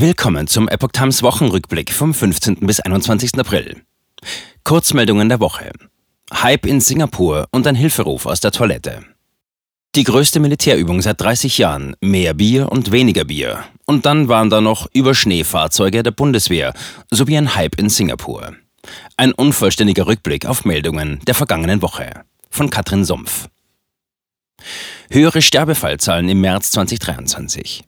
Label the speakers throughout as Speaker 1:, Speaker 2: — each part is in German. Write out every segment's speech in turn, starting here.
Speaker 1: Willkommen zum Epoch Times Wochenrückblick vom 15. bis 21. April. Kurzmeldungen der Woche. Hype in Singapur und ein Hilferuf aus der Toilette. Die größte Militärübung seit 30 Jahren, mehr Bier und weniger Bier. Und dann waren da noch Überschneefahrzeuge der Bundeswehr sowie ein Hype in Singapur. Ein unvollständiger Rückblick auf Meldungen der vergangenen Woche. Von Katrin Sumpf. Höhere Sterbefallzahlen im März 2023.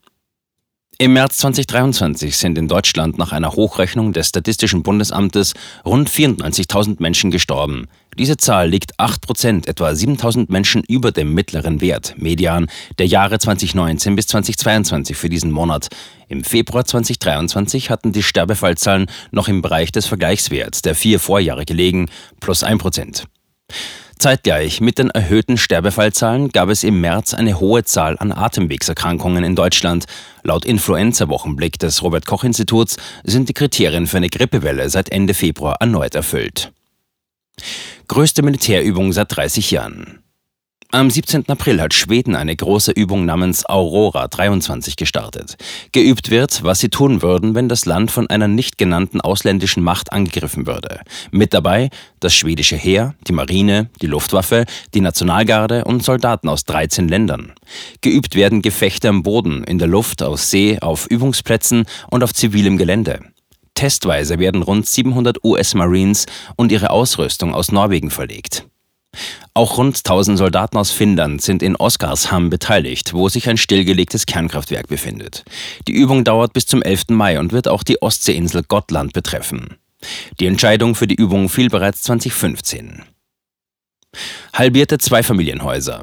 Speaker 1: Im März 2023 sind in Deutschland nach einer Hochrechnung des Statistischen Bundesamtes rund 94.000 Menschen gestorben. Diese Zahl liegt 8 Prozent, etwa 7.000 Menschen über dem mittleren Wert, Median, der Jahre 2019 bis 2022 für diesen Monat. Im Februar 2023 hatten die Sterbefallzahlen noch im Bereich des Vergleichswerts der vier Vorjahre gelegen, plus 1 Prozent. Zeitgleich mit den erhöhten Sterbefallzahlen gab es im März eine hohe Zahl an Atemwegserkrankungen in Deutschland. Laut Influenza-Wochenblick des Robert Koch Instituts sind die Kriterien für eine Grippewelle seit Ende Februar erneut erfüllt. Größte Militärübung seit 30 Jahren. Am 17. April hat Schweden eine große Übung namens Aurora 23 gestartet. Geübt wird, was sie tun würden, wenn das Land von einer nicht genannten ausländischen Macht angegriffen würde. Mit dabei das schwedische Heer, die Marine, die Luftwaffe, die Nationalgarde und Soldaten aus 13 Ländern. Geübt werden Gefechte am Boden, in der Luft, auf See, auf Übungsplätzen und auf zivilem Gelände. Testweise werden rund 700 US Marines und ihre Ausrüstung aus Norwegen verlegt. Auch rund 1000 Soldaten aus Finnland sind in Oskarshamn beteiligt, wo sich ein stillgelegtes Kernkraftwerk befindet. Die Übung dauert bis zum 11. Mai und wird auch die Ostseeinsel Gottland betreffen. Die Entscheidung für die Übung fiel bereits 2015. Halbierte Zweifamilienhäuser.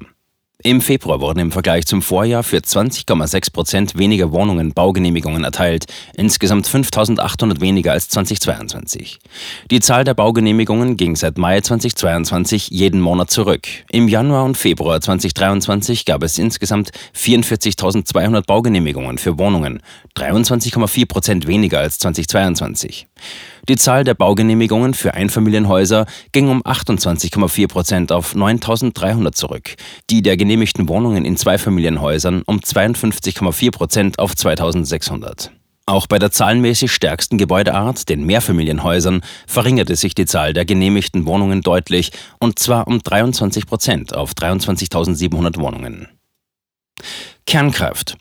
Speaker 1: Im Februar wurden im Vergleich zum Vorjahr für 20,6 Prozent weniger Wohnungen Baugenehmigungen erteilt, insgesamt 5.800 weniger als 2022. Die Zahl der Baugenehmigungen ging seit Mai 2022 jeden Monat zurück. Im Januar und Februar 2023 gab es insgesamt 44.200 Baugenehmigungen für Wohnungen, 23,4 Prozent weniger als 2022. Die Zahl der Baugenehmigungen für Einfamilienhäuser ging um 28,4 Prozent auf 9.300 zurück, die der genehmigten Wohnungen in Zweifamilienhäusern um 52,4 Prozent auf 2.600. Auch bei der zahlenmäßig stärksten Gebäudeart, den Mehrfamilienhäusern, verringerte sich die Zahl der genehmigten Wohnungen deutlich, und zwar um 23 Prozent auf 23.700 Wohnungen. Kernkraft.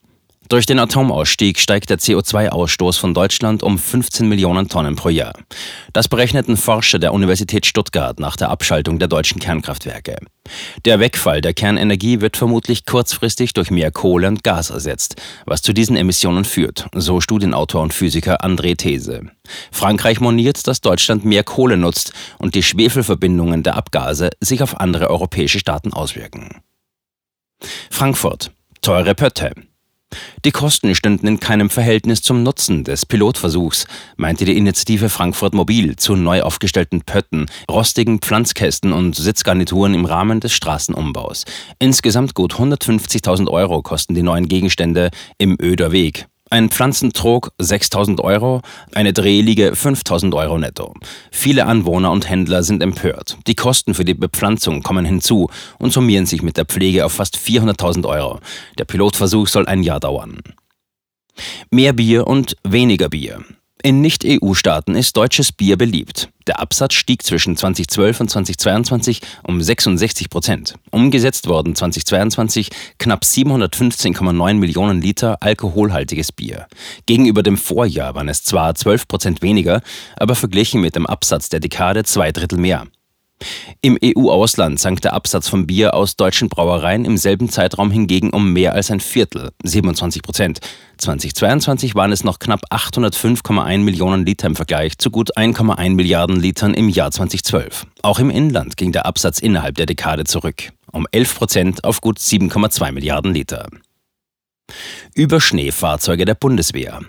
Speaker 1: Durch den Atomausstieg steigt der CO2-Ausstoß von Deutschland um 15 Millionen Tonnen pro Jahr. Das berechneten Forscher der Universität Stuttgart nach der Abschaltung der deutschen Kernkraftwerke. Der Wegfall der Kernenergie wird vermutlich kurzfristig durch mehr Kohle und Gas ersetzt, was zu diesen Emissionen führt, so Studienautor und Physiker André These. Frankreich moniert, dass Deutschland mehr Kohle nutzt und die Schwefelverbindungen der Abgase sich auf andere europäische Staaten auswirken. Frankfurt. Teure Pötte. Die Kosten stünden in keinem Verhältnis zum Nutzen des Pilotversuchs, meinte die Initiative Frankfurt Mobil zu neu aufgestellten Pötten, rostigen Pflanzkästen und Sitzgarnituren im Rahmen des Straßenumbaus. Insgesamt gut 150.000 Euro kosten die neuen Gegenstände im Öder Weg. Ein Pflanzentrog 6000 Euro, eine Drehliege 5000 Euro netto. Viele Anwohner und Händler sind empört. Die Kosten für die Bepflanzung kommen hinzu und summieren sich mit der Pflege auf fast 400.000 Euro. Der Pilotversuch soll ein Jahr dauern. Mehr Bier und weniger Bier. In Nicht-EU-Staaten ist deutsches Bier beliebt. Der Absatz stieg zwischen 2012 und 2022 um 66 Prozent. Umgesetzt wurden 2022 knapp 715,9 Millionen Liter alkoholhaltiges Bier. Gegenüber dem Vorjahr waren es zwar 12 Prozent weniger, aber verglichen mit dem Absatz der Dekade zwei Drittel mehr. Im EU-Ausland sank der Absatz von Bier aus deutschen Brauereien im selben Zeitraum hingegen um mehr als ein Viertel, 27 Prozent. 2022 waren es noch knapp 805,1 Millionen Liter im Vergleich zu gut 1,1 Milliarden Litern im Jahr 2012. Auch im Inland ging der Absatz innerhalb der Dekade zurück, um 11 Prozent auf gut 7,2 Milliarden Liter. Überschneefahrzeuge der Bundeswehr.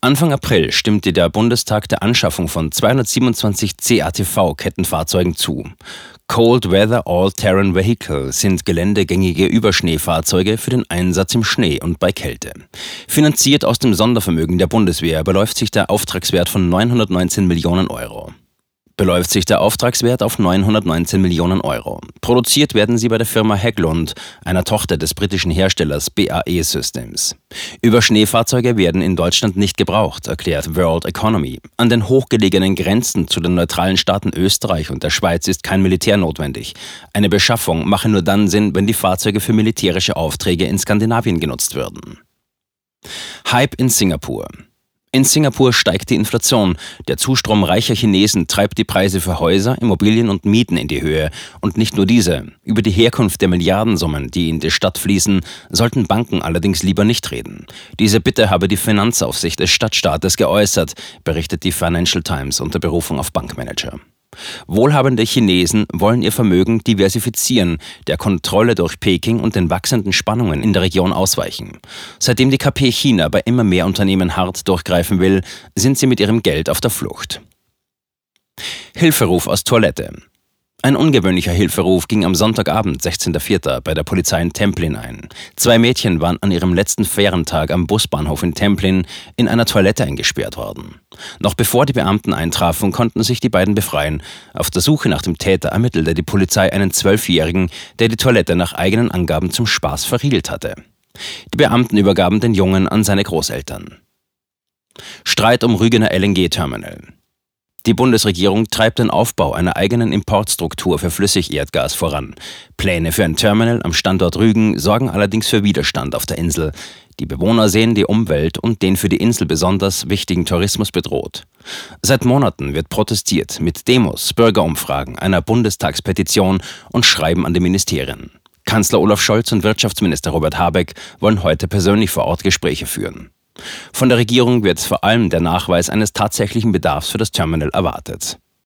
Speaker 1: Anfang April stimmte der Bundestag der Anschaffung von 227 CATV-Kettenfahrzeugen zu. Cold Weather All-Terrain Vehicle sind geländegängige Überschneefahrzeuge für den Einsatz im Schnee und bei Kälte. Finanziert aus dem Sondervermögen der Bundeswehr beläuft sich der Auftragswert von 919 Millionen Euro. Beläuft sich der Auftragswert auf 919 Millionen Euro. Produziert werden sie bei der Firma Hägglund, einer Tochter des britischen Herstellers BAE Systems. Über Schneefahrzeuge werden in Deutschland nicht gebraucht, erklärt World Economy. An den hochgelegenen Grenzen zu den neutralen Staaten Österreich und der Schweiz ist kein Militär notwendig. Eine Beschaffung mache nur dann Sinn, wenn die Fahrzeuge für militärische Aufträge in Skandinavien genutzt würden. Hype in Singapur. In Singapur steigt die Inflation. Der Zustrom reicher Chinesen treibt die Preise für Häuser, Immobilien und Mieten in die Höhe. Und nicht nur diese. Über die Herkunft der Milliardensummen, die in die Stadt fließen, sollten Banken allerdings lieber nicht reden. Diese Bitte habe die Finanzaufsicht des Stadtstaates geäußert, berichtet die Financial Times unter Berufung auf Bankmanager. Wohlhabende Chinesen wollen ihr Vermögen diversifizieren, der Kontrolle durch Peking und den wachsenden Spannungen in der Region ausweichen. Seitdem die KP China bei immer mehr Unternehmen hart durchgreifen will, sind sie mit ihrem Geld auf der Flucht. Hilferuf aus Toilette. Ein ungewöhnlicher Hilferuf ging am Sonntagabend, 16.04. bei der Polizei in Templin ein. Zwei Mädchen waren an ihrem letzten Ferientag am Busbahnhof in Templin in einer Toilette eingesperrt worden. Noch bevor die Beamten eintrafen, konnten sich die beiden befreien. Auf der Suche nach dem Täter ermittelte die Polizei einen Zwölfjährigen, der die Toilette nach eigenen Angaben zum Spaß verriegelt hatte. Die Beamten übergaben den Jungen an seine Großeltern. Streit um Rügener LNG-Terminal. Die Bundesregierung treibt den Aufbau einer eigenen Importstruktur für Flüssigerdgas voran. Pläne für ein Terminal am Standort Rügen sorgen allerdings für Widerstand auf der Insel. Die Bewohner sehen die Umwelt und den für die Insel besonders wichtigen Tourismus bedroht. Seit Monaten wird protestiert mit Demos, Bürgerumfragen, einer Bundestagspetition und Schreiben an die Ministerien. Kanzler Olaf Scholz und Wirtschaftsminister Robert Habeck wollen heute persönlich vor Ort Gespräche führen. Von der Regierung wird vor allem der Nachweis eines tatsächlichen Bedarfs für das Terminal erwartet.